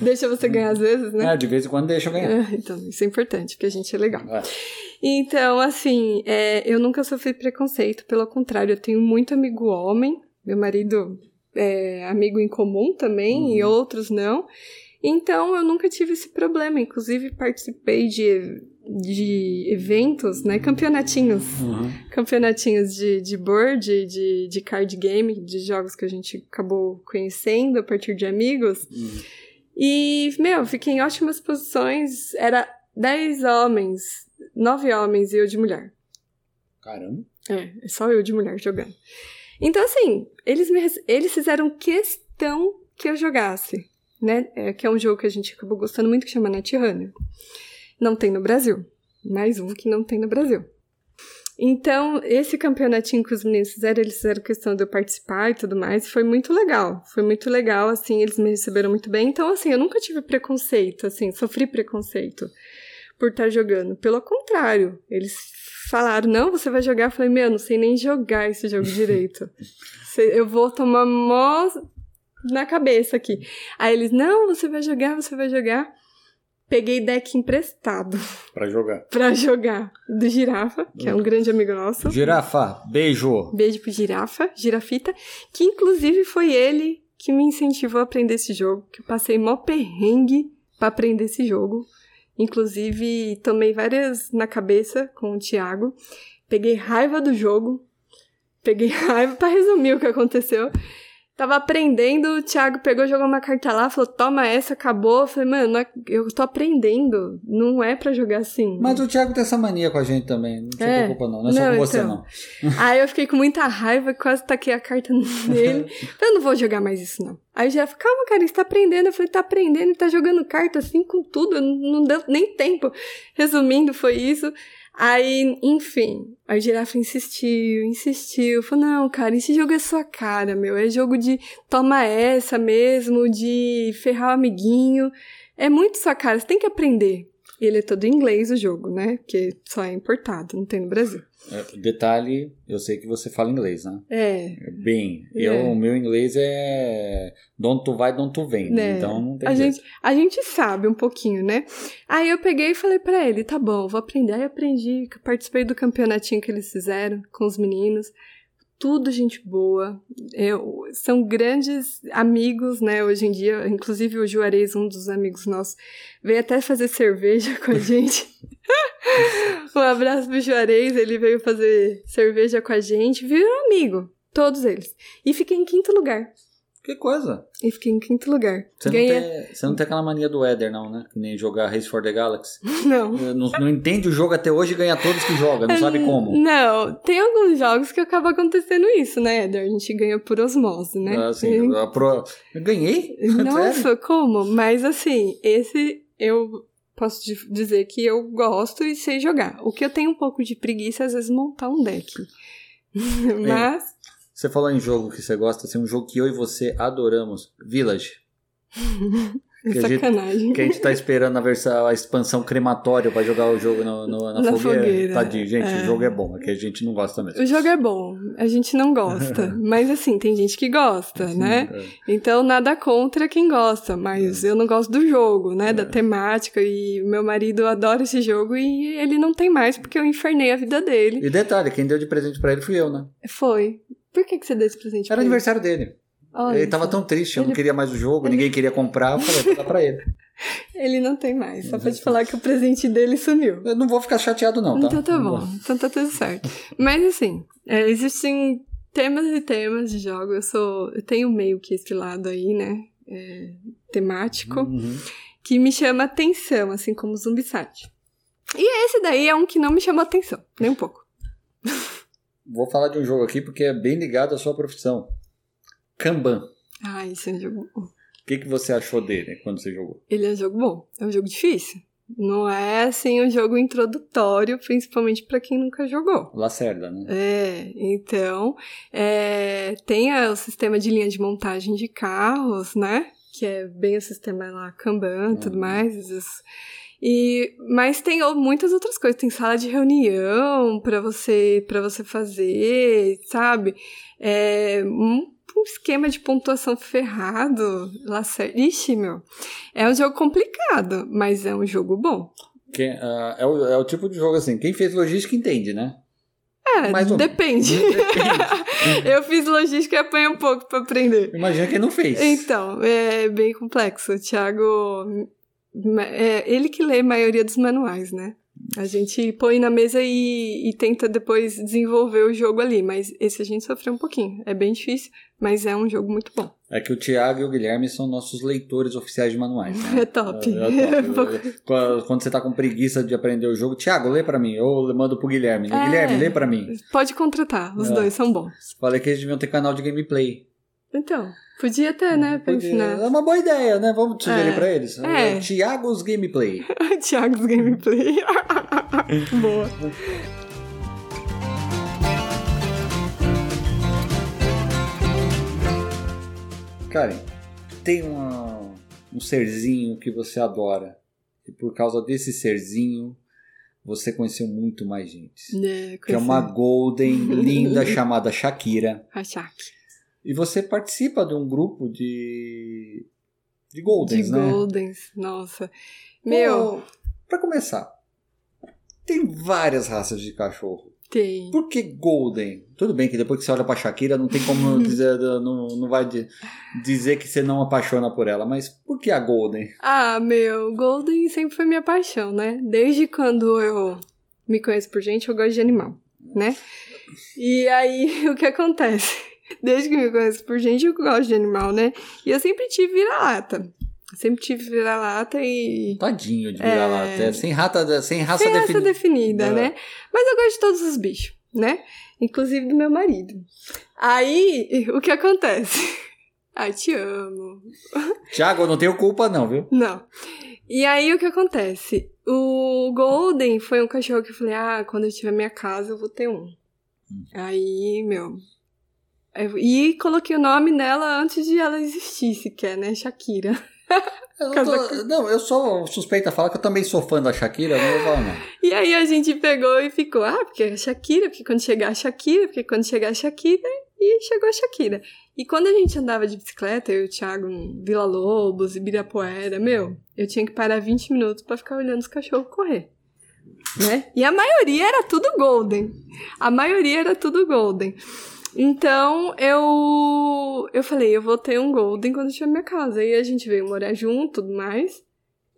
Deixa você ganhar às vezes, né? É, de vez em quando deixa eu ganhar. É, então, isso é importante, porque a gente é legal. É. Então, assim, é, eu nunca sofri preconceito, pelo contrário, eu tenho muito amigo homem, meu marido é amigo em comum também, uhum. e outros não. Então, eu nunca tive esse problema. Inclusive, participei de de eventos, né? Campeonatinhos. Uhum. Campeonatinhos de, de board, de, de card game, de jogos que a gente acabou conhecendo a partir de amigos. Uhum. E, meu, fiquei em ótimas posições. Era 10 homens, 9 homens e eu de mulher. Caramba. É, é só eu de mulher jogando. Então, assim, eles, me, eles fizeram questão que eu jogasse, né? É, que é um jogo que a gente acabou gostando muito, que chama Netrunner. Não tem no Brasil. Mais um que não tem no Brasil. Então, esse campeonatinho que os meninos fizeram, eles fizeram questão de eu participar e tudo mais, foi muito legal. Foi muito legal, assim, eles me receberam muito bem. Então, assim, eu nunca tive preconceito, assim, sofri preconceito por estar jogando. Pelo contrário, eles falaram, não, você vai jogar. Eu falei, meu, não sei nem jogar esse jogo direito. Eu vou tomar mó na cabeça aqui. Aí eles, não, você vai jogar, você vai jogar. Peguei deck emprestado. Pra jogar. pra jogar. Do Girafa, que é um grande amigo nosso. Girafa, beijo. Beijo pro Girafa, Girafita. Que inclusive foi ele que me incentivou a aprender esse jogo. Que eu passei mó perrengue pra aprender esse jogo. Inclusive, tomei várias na cabeça com o Thiago. Peguei raiva do jogo. Peguei raiva, para resumir o que aconteceu. Tava aprendendo, o Thiago pegou, jogou uma carta lá, falou, toma essa, acabou. Eu falei, mano, é, eu tô aprendendo, não é pra jogar assim. Mas o Thiago tem essa mania com a gente também, não se é. preocupa não, não é só com você então. não. Aí eu fiquei com muita raiva, quase taquei a carta nele. eu não vou jogar mais isso não. Aí já falou, calma, cara, você tá aprendendo. Eu falei, tá aprendendo tá jogando carta assim com tudo, não deu nem tempo. Resumindo, foi isso. Aí, enfim, a girafa insistiu, insistiu. Falou, não, cara, esse jogo é sua cara, meu. É jogo de toma essa mesmo, de ferrar o amiguinho. É muito sua cara, você tem que aprender. E ele é todo em inglês o jogo, né? Porque só é importado, não tem no Brasil. É, detalhe, eu sei que você fala inglês, né? É. Bem, É. eu, o meu inglês é donde tu vai, donde tu vem. Né? Então não tem A gente, a gente sabe um pouquinho, né? Aí eu peguei e falei pra ele, tá bom, vou aprender. Aí aprendi, participei do campeonatinho que eles fizeram com os meninos. Tudo gente boa. Eu- são grandes amigos, né, hoje em dia. Inclusive o Juarez, um dos amigos nossos, veio até fazer cerveja com a gente. um abraço pro Juarez, ele veio fazer cerveja com a gente. Virou amigo, todos eles. E fiquei em quinto lugar. Que coisa. E fiquei em quinto lugar. Você não, tem, você não tem aquela mania do Éder, não, né? Que nem jogar Race for the Galaxy. Não. não, não entende o jogo até hoje e ganha todos que joga, não sabe como. Não, tem alguns jogos que acaba acontecendo isso, né, Eder? A gente ganha por osmose, né? Assim, a pro... Eu ganhei? Nossa, como? Mas assim, esse eu posso di- dizer que eu gosto e sei jogar. O que eu tenho um pouco de preguiça é, às vezes montar um deck. Mas Você falou em jogo que você gosta, assim, um jogo que eu e você adoramos. Village. Que a, gente, sacanagem. que a gente tá esperando a, versão, a expansão crematória pra jogar o jogo no, no- na, Na fogueira. fogueira, Tadinho, gente, é. o jogo é bom, é que a gente não gosta mesmo. O jogo é bom, a gente não gosta. mas assim, tem gente que gosta, né? É. Então, nada contra quem gosta, mas eu não gosto do jogo, né? É. Da temática. E meu marido adora esse jogo e ele não tem mais porque eu infernei a vida dele. E detalhe, quem deu de presente pra ele fui eu, né? Foi. Por que, que você deu esse presente? Era ele? aniversário dele. Ele tava tão triste, eu não Ele- queria mais o jogo, ninguém queria comprar, eu falei, vou dar pra ele. Ele não tem mais. Só pra te falar que o presente dele sumiu. Eu não vou ficar chateado, não, tá? Então tá bom. Então tá tudo certo. Mas assim, é, existem temas e temas de jogo. Eu sou. Eu tenho meio que esse lado aí, né? é, temático. Uhum. que me chama atenção, assim como o Zumbisat. E esse daí é um que não me chamou atenção, nem um pouco. Vou falar de um jogo aqui porque é bem ligado à sua profissão. Kanban. Ah, esse é um jogo bom. O que, que você achou dele quando você jogou? Ele é um jogo bom, é um jogo difícil. Não é, assim, um jogo introdutório, principalmente pra quem nunca jogou. Lacerda, né? É, então, é, tem a- o sistema de linha de montagem de carros, né? Que é bem o sistema lá, Kanban e tudo Uhum. mais. esses- E, mas tem muitas outras coisas. Tem sala de reunião para você para você fazer, sabe? É, um, um esquema de pontuação ferrado. Lá, Ixi, meu. É um jogo complicado, mas é um jogo bom. Quem, ah, é, o, é o tipo de jogo assim, quem fez logística entende, né? É, Mais ou menos. depende. Depende. Eu fiz logística e apanhei um pouco pra aprender. Imagina quem não fez. Então, é bem complexo. O Thiago, é ele que lê a maioria dos manuais, né? A gente põe na mesa e, e tenta depois desenvolver o jogo ali, mas esse a gente sofreu um pouquinho. É bem difícil, mas é um jogo muito bom. É que o Thiago e o Guilherme são nossos leitores oficiais de manuais. Né? É top. É, é top. Quando- você tá com preguiça de aprender o jogo, Thiago, lê pra mim. Ou eu mando pro Guilherme. né? É. Guilherme, lê pra mim. Pode contratar, os É. dois são bons. Falei que eles deviam ter canal de gameplay. Então, podia ter, né, pra Podia- ensinar. É uma boa ideia, né? Vamos sugerir É. pra eles. É. Thiago's Gameplay. Thiago's Gameplay. Boa. Karen, tem uma- um serzinho que você adora. E por causa desse serzinho, você conheceu muito mais gente. É, Que é uma. Golden linda chamada Shakira. A Shaq. E você participa de um grupo de. de De Goldens, né? Goldens, nossa. Meu, Pô, pra começar, tem várias raças de cachorro. tem. Por que Golden? Tudo bem que depois que você olha pra Shakira, não tem como dizer, não, não vai di- dizer que você não apaixona por ela, mas por que a Golden? Ah, meu, Golden sempre foi minha paixão, né? Desde quando eu me conheço por gente, eu gosto de animal, né? E aí, o que acontece? Desde que me conheço por gente, eu gosto de animal, né? E eu sempre tive vira-lata. Sempre tive vira-lata e. Tadinho de virar lá, até sem, rata, sem raça Sem raça definida. definida, É. né? Mas eu gosto de todos os bichos, né? Inclusive do meu marido. Aí, o que acontece? Ai, te amo. Tiago, eu não tenho culpa não, viu? Não. E aí o que acontece? O Golden foi um cachorro que eu falei: ah, quando eu tiver minha casa eu vou ter um. Aí, meu. E coloquei o nome nela antes de ela existir sequer, né? Shakira. Eu tô, não, eu sou suspeita a falar que eu também sou fã da Shakira, não vou falar não. E aí a gente pegou e ficou, ah, porque é Shakira, porque quando chegar a Shakira, porque quando chegar a Shakira, e chegou a Shakira. E quando a gente andava de bicicleta, eu e o Thiago, Vila Lobos, Ibirapuera, meu, eu tinha que parar 20 minutos para ficar olhando os cachorros correr. Né? E a maioria era tudo golden. A maioria era tudo golden. Então eu eu falei, eu vou ter um Golden quando estiver na minha casa. Aí a gente veio morar junto tudo mais.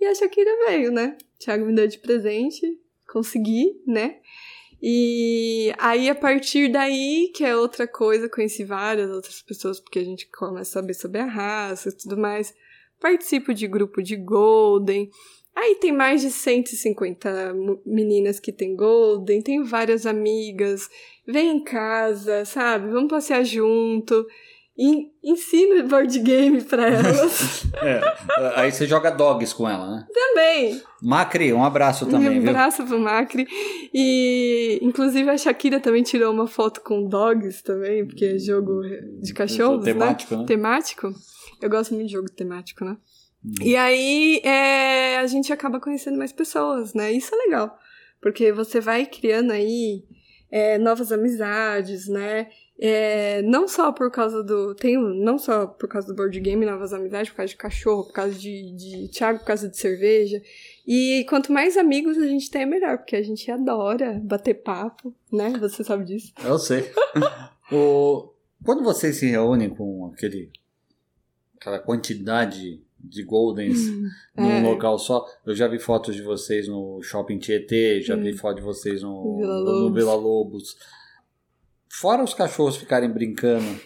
E a Shakira veio, né? O Thiago me deu de presente, consegui, né? E aí, a partir daí, que é outra coisa, conheci várias outras pessoas, porque a gente começa a saber sobre a raça e tudo mais. Participo de grupo de Golden. Aí tem mais de 150 meninas que tem Golden, tem várias amigas vem em casa, sabe? Vamos passear junto. E ensina board game pra elas. é, aí você joga dogs com ela, né? Também. Macri, um abraço também. Um abraço pro Macri. E, inclusive, a Shakira também tirou uma foto com dogs também, porque é jogo de cachorros, temático, né? né? Temático. Eu gosto muito de jogo temático, né? E aí, é, a gente acaba conhecendo mais pessoas, né? Isso é legal. Porque você vai criando aí é, novas amizades, né? É, não só por causa do. Tem, não só por causa do board game, novas amizades, por causa de cachorro, por causa de, de Thiago, por causa de cerveja. E quanto mais amigos a gente tem, é melhor, porque a gente adora bater papo, né? Você sabe disso. Eu sei. o, quando vocês se reúnem com aquele, aquela quantidade de Goldens hum, num é. local só. Eu já vi fotos de vocês no Shopping Tietê, já hum. vi foto de vocês no Vila, no Vila Lobos. Fora os cachorros ficarem brincando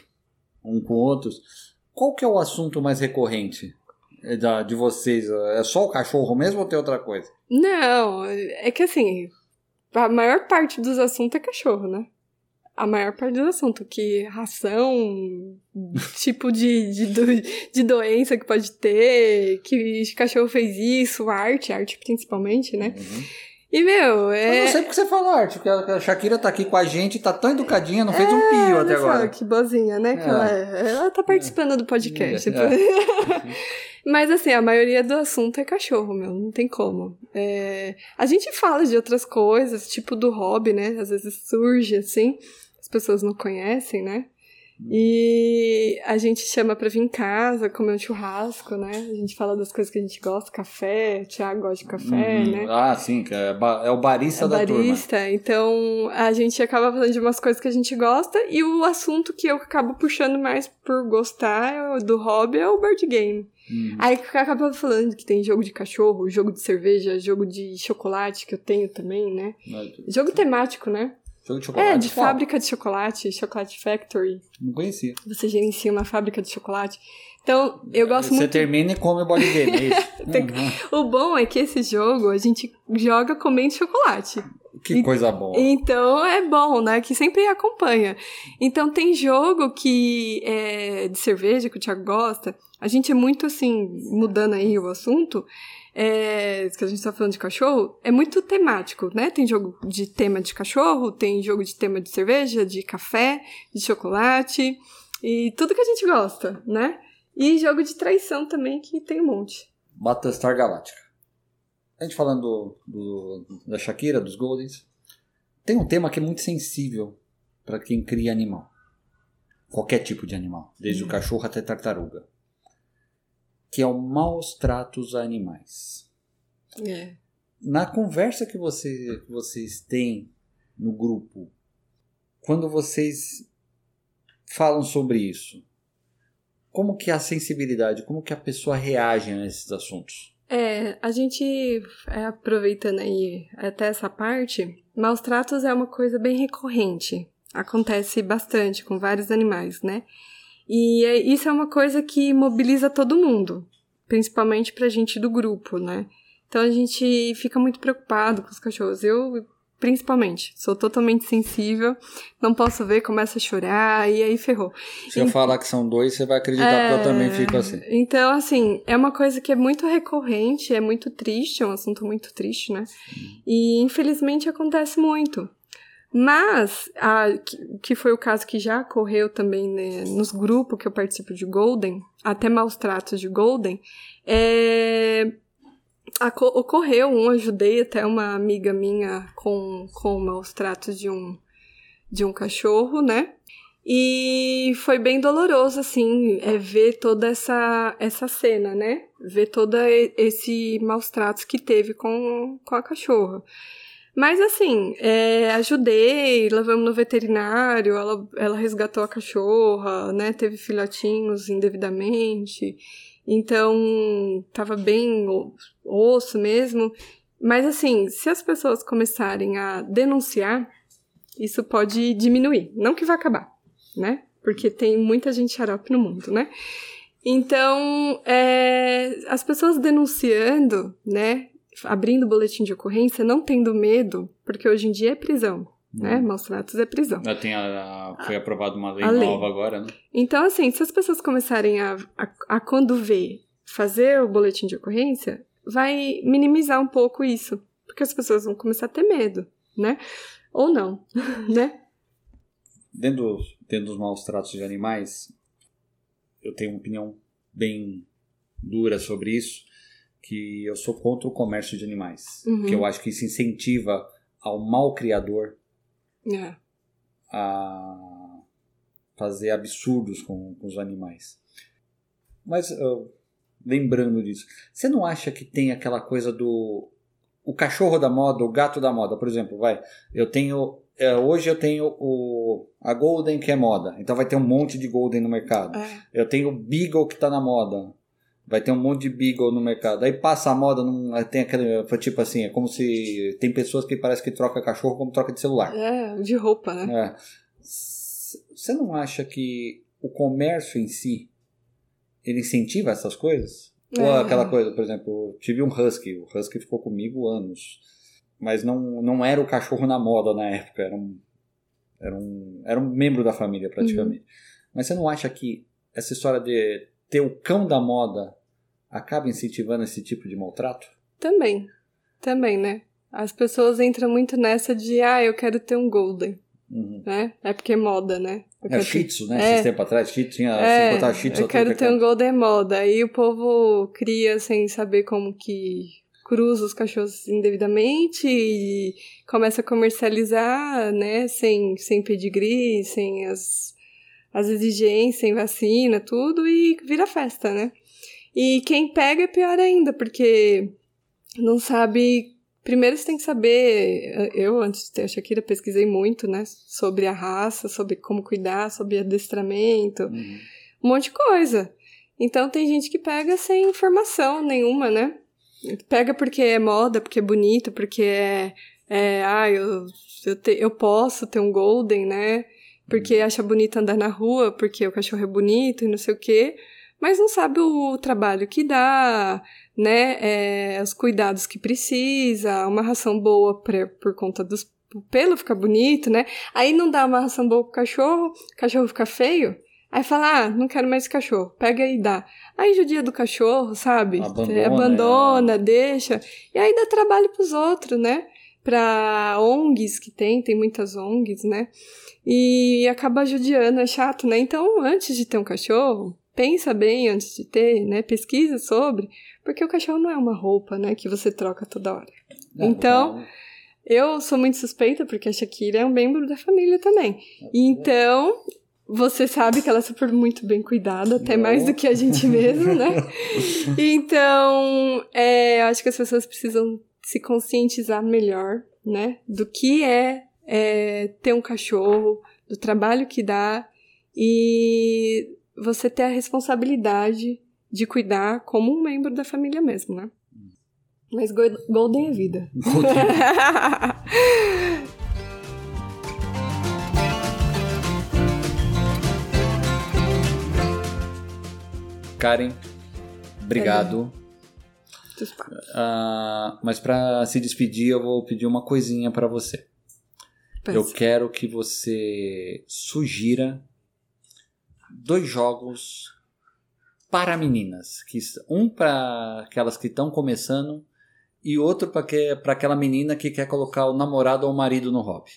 um com outros, qual que é o assunto mais recorrente da, de vocês? É só o cachorro mesmo ou tem outra coisa? Não, é que assim, a maior parte dos assuntos é cachorro, né? A maior parte do assunto, que ração, tipo de, de, do, de doença que pode ter, que cachorro fez isso, arte, arte principalmente, né? Uhum. E, meu, é. Eu não sei porque você falou arte, porque a Shakira tá aqui com a gente, tá tão educadinha, não fez é, um pio até agora. Que boazinha, né? Que é. ela, é. ela tá participando do podcast. É. Mas, assim, a maioria do assunto é cachorro, meu, não tem como. É... A gente fala de outras coisas, tipo do hobby, né? Às vezes surge, assim pessoas não conhecem, né? E a gente chama pra vir em casa, comer um churrasco, né? A gente fala das coisas que a gente gosta, café, o Thiago gosta de café, uhum. né? Ah, sim, é, é o barista é da barista. turma. Então, a gente acaba falando de umas coisas que a gente gosta e o assunto que eu acabo puxando mais por gostar do hobby é o board game. Uhum. Aí acaba falando que tem jogo de cachorro, jogo de cerveja, jogo de chocolate que eu tenho também, né? Mas... Jogo temático, né? Jogo de chocolate? É, de Qual? fábrica de chocolate, Chocolate Factory. Não conhecia. Você gerencia uma fábrica de chocolate. Então, eu gosto Você muito... Você termina e come o board game, é uhum. O bom é que esse jogo a gente joga comendo chocolate. Que e, coisa boa. Então, é bom, né? Que sempre acompanha. Então, tem jogo que é de cerveja, que o Thiago gosta. A gente é muito, assim, mudando aí o assunto é, que a gente tá falando de cachorro, é muito temático, né? Tem jogo de tema de cachorro, tem jogo de tema de cerveja, de café, de chocolate, e tudo que a gente gosta, né? E jogo de traição também, que tem um monte. Battlestar Galáctica. A gente falando do, do, da Shakira, dos Goldens, tem um tema que é muito sensível para quem cria animal. Qualquer tipo de animal, desde uhum. o cachorro até tartaruga que é o maus tratos a animais. É. Na conversa que, você, que vocês têm no grupo, quando vocês falam sobre isso, como que é a sensibilidade, como que a pessoa reage nesses assuntos? É, a gente, é, aproveitando aí até essa parte, maus tratos é uma coisa bem recorrente. Acontece bastante com vários animais, né? E é, isso é uma coisa que mobiliza todo mundo, principalmente pra gente do grupo, né? Então a gente fica muito preocupado com os cachorros. Eu, principalmente, sou totalmente sensível, não posso ver, começa a chorar e aí ferrou. Se e... eu falar que são dois, você vai acreditar é... que eu também fico assim. Então, assim, é uma coisa que é muito recorrente, é muito triste, é um assunto muito triste, né? E infelizmente acontece muito. Mas, a, que foi o caso que já ocorreu também né, nos grupos que eu participo de Golden, até maus tratos de Golden, é, ocorreu um, ajudei até uma amiga minha com, com maus tratos de um, de um cachorro, né? E foi bem doloroso, assim, é ver toda essa, essa cena, né? Ver todo esse maus tratos que teve com, com a cachorra. Mas assim, é, ajudei, levamos no veterinário, ela, ela resgatou a cachorra, né? Teve filhotinhos indevidamente. Então, tava bem osso mesmo. Mas assim, se as pessoas começarem a denunciar, isso pode diminuir. Não que vai acabar, né? Porque tem muita gente xarope no mundo, né? Então, é, as pessoas denunciando, né? Abrindo boletim de ocorrência, não tendo medo, porque hoje em dia é prisão. Né? Hum. Maus tratos é prisão. Tem a, a, foi aprovada uma lei, lei, nova agora, né? Então, assim, se as pessoas começarem a, a, a, quando vê, fazer o boletim de ocorrência, vai minimizar um pouco isso. Porque as pessoas vão começar a ter medo, né? Ou não, né? Dentro, dentro dos maus tratos de animais, eu tenho uma opinião bem dura sobre isso que eu sou contra o comércio de animais. Uhum. Que eu acho que isso incentiva ao mal criador é. a fazer absurdos com, com os animais. Mas, uh, lembrando disso, você não acha que tem aquela coisa do. O cachorro da moda, o gato da moda, por exemplo, vai. Eu tenho. É, hoje eu tenho o, a Golden que é moda, então vai ter um monte de Golden no mercado. É. Eu tenho o Beagle que está na moda vai ter um monte de Beagle no mercado. Aí passa a moda, não, tem aquele. Tipo assim, é como se. Tem pessoas que parece que troca cachorro como troca de celular. É, de roupa, né? É. Você não acha que o comércio em si ele incentiva essas coisas? É. Ou aquela coisa, por exemplo, tive um Husky, o Husky ficou comigo anos. Mas não, não era o cachorro na moda na época, era um, era um, era um membro da família praticamente. Uhum. Mas você não acha que essa história de ter o cão da moda acaba incentivando esse tipo de maltrato? Também. Também, né? As pessoas entram muito nessa de, ah, eu quero ter um Golden. Uhum. Né? É porque é moda, né? Eu é Shih Tzu, né? É. Esses tempos atrás, Shih tinha. É, botar Shih eu quero ter um Golden é moda. Aí o povo cria sem saber como que cruza os cachorros indevidamente e começa a comercializar, né? Sem, sem pedigree, sem as as exigências sem vacina, tudo, e vira festa, né? E quem pega é pior ainda, porque não sabe. Primeiro você tem que saber. Eu, antes de ter a Shakira, pesquisei muito, né? Sobre a raça, sobre como cuidar, sobre adestramento, uhum. um monte de coisa. Então tem gente que pega sem informação nenhuma, né? Pega porque é moda, porque é bonito, porque é. é ah, eu, eu, te, eu posso ter um Golden, né? Porque acha bonito andar na rua, porque o cachorro é bonito e não sei o quê, mas não sabe o trabalho que dá, né? É, os cuidados que precisa, uma ração boa pra, por conta dos o pelo ficar bonito, né? Aí não dá uma ração boa pro cachorro, o cachorro fica feio. Aí fala, ah, não quero mais esse cachorro, pega e dá. Aí judia do cachorro, sabe? Abandona, Abandona é. deixa. E aí dá trabalho pros outros, né? Pra ONGs que tem, tem muitas ONGs, né? e acaba judiando, é chato, né? Então, antes de ter um cachorro, pensa bem antes de ter, né? Pesquisa sobre, porque o cachorro não é uma roupa, né? Que você troca toda hora. Não, então, não. eu sou muito suspeita porque a Shakira é um membro da família também. Então, você sabe que ela é super muito bem cuidada, até não. mais do que a gente mesmo, né? então, é, eu acho que as pessoas precisam se conscientizar melhor, né? Do que é é, ter um cachorro, do trabalho que dá e você ter a responsabilidade de cuidar como um membro da família mesmo, né? Mas Golden é vida. Karen, obrigado. Uh, mas para se despedir, eu vou pedir uma coisinha para você. Eu quero que você sugira dois jogos para meninas, que um para aquelas que estão começando e outro para aquela menina que quer colocar o namorado ou o marido no hobby.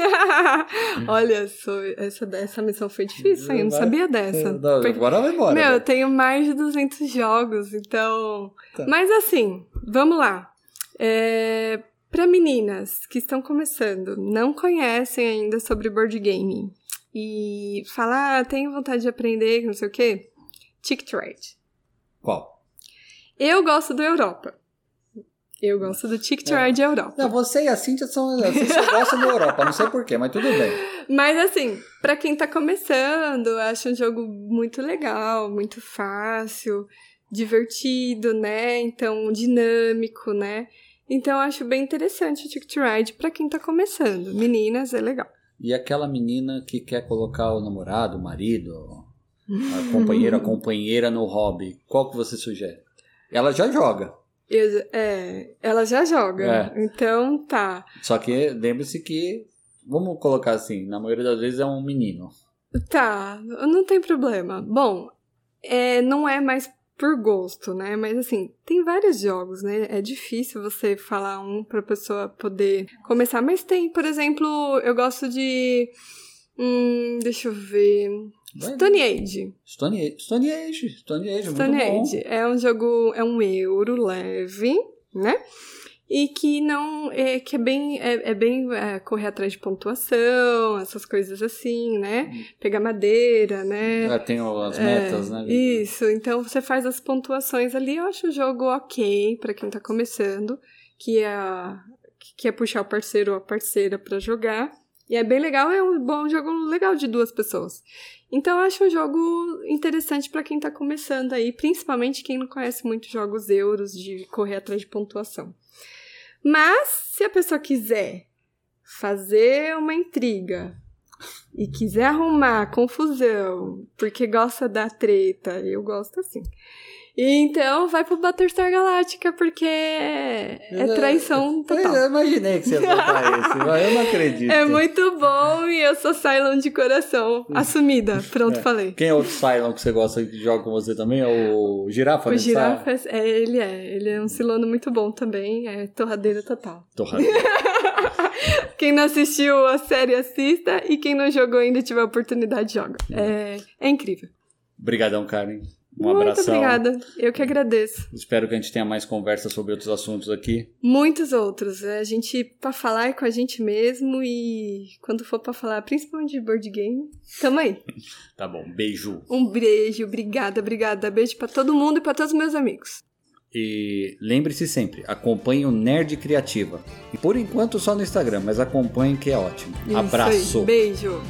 Olha, sou, essa, essa missão foi difícil? Eu não sabia dessa. Não, Porque- agora vai embora. Meu, né? eu tenho mais de 200 jogos, então. Tá. Mas assim, vamos lá. É... Para meninas que estão começando, não conhecem ainda sobre board game e falar, ah, tenho vontade de aprender, não sei o quê, Tick Trade. Qual? Eu gosto do Europa. Eu gosto do Tick Trade Europa. Não, você e a Cintia são. Vocês só gostam da Europa, não sei porquê, mas tudo bem. Mas assim, pra quem tá começando, eu acho um jogo muito legal, muito fácil, divertido, né? Então, dinâmico, né? Então, eu acho bem interessante o Ticket Ride pra quem tá começando. Meninas, é legal. E aquela menina que quer colocar o namorado, o marido, a companheira, a companheira no hobby, qual que você sugere? Ela já joga. Eu- é, ela já joga. É. Então, tá. Só que lembre-se que, vamos colocar assim, na maioria das vezes é um menino. Tá, não tem problema. Bom, é, não é mais por gosto, né? Mas assim, tem vários jogos, né? É difícil você falar um pra pessoa poder começar. Mas tem, por exemplo, eu gosto de. Hum, deixa eu ver. Stone Age. Stone Age. Stone Age. Stone Age, Stone muito bom. Age é um jogo, é um euro leve, né? E que não. É, que é bem. É, é bem é, correr atrás de pontuação, essas coisas assim, né? Pegar madeira, né? É, tem o- as É, metas, né? Isso, então você faz as pontuações ali. Eu acho o jogo ok pra quem tá começando, que é, que é puxar o parceiro ou a parceira pra jogar. E é bem legal, é um bom jogo legal de duas pessoas. Então eu acho um jogo interessante pra quem tá começando aí, principalmente quem não conhece muito jogos euros de correr atrás de pontuação. Mas se a pessoa quiser fazer uma intriga e quiser arrumar confusão porque gosta da treta, eu gosto assim. Então vai pro Battlestar Galactica porque é traição Pois total. é, eu imaginei que você ia botar esse, mas eu não acredito. É muito bom e eu sou Cylon de coração. Assumida. Pronto, É. falei. Quem é outro Cylon que você gosta que joga com você também? É o Girafa, O né? girafa, é, ele é. Ele é um cilono muito bom também. É torradeira total. Torradeira. Quem não assistiu a série, assista. E quem não jogou ainda tiver a oportunidade, joga. É, é incrível. Obrigadão, Karen. Um Muito abração. obrigada. Eu que agradeço. Espero que a gente tenha mais conversa sobre outros assuntos aqui. Muitos outros. É, A gente, pra falar, é com a gente mesmo. E quando for pra falar, principalmente de board game, tamo aí. Tá bom, beijo. Um beijo. Obrigada, obrigada. Beijo pra todo mundo e pra todos os meus amigos. E lembre-se sempre, acompanhe o Nerd Criativa. E por enquanto só no Instagram, mas acompanhe que é ótimo. Isso aí. Abraço. Beijo.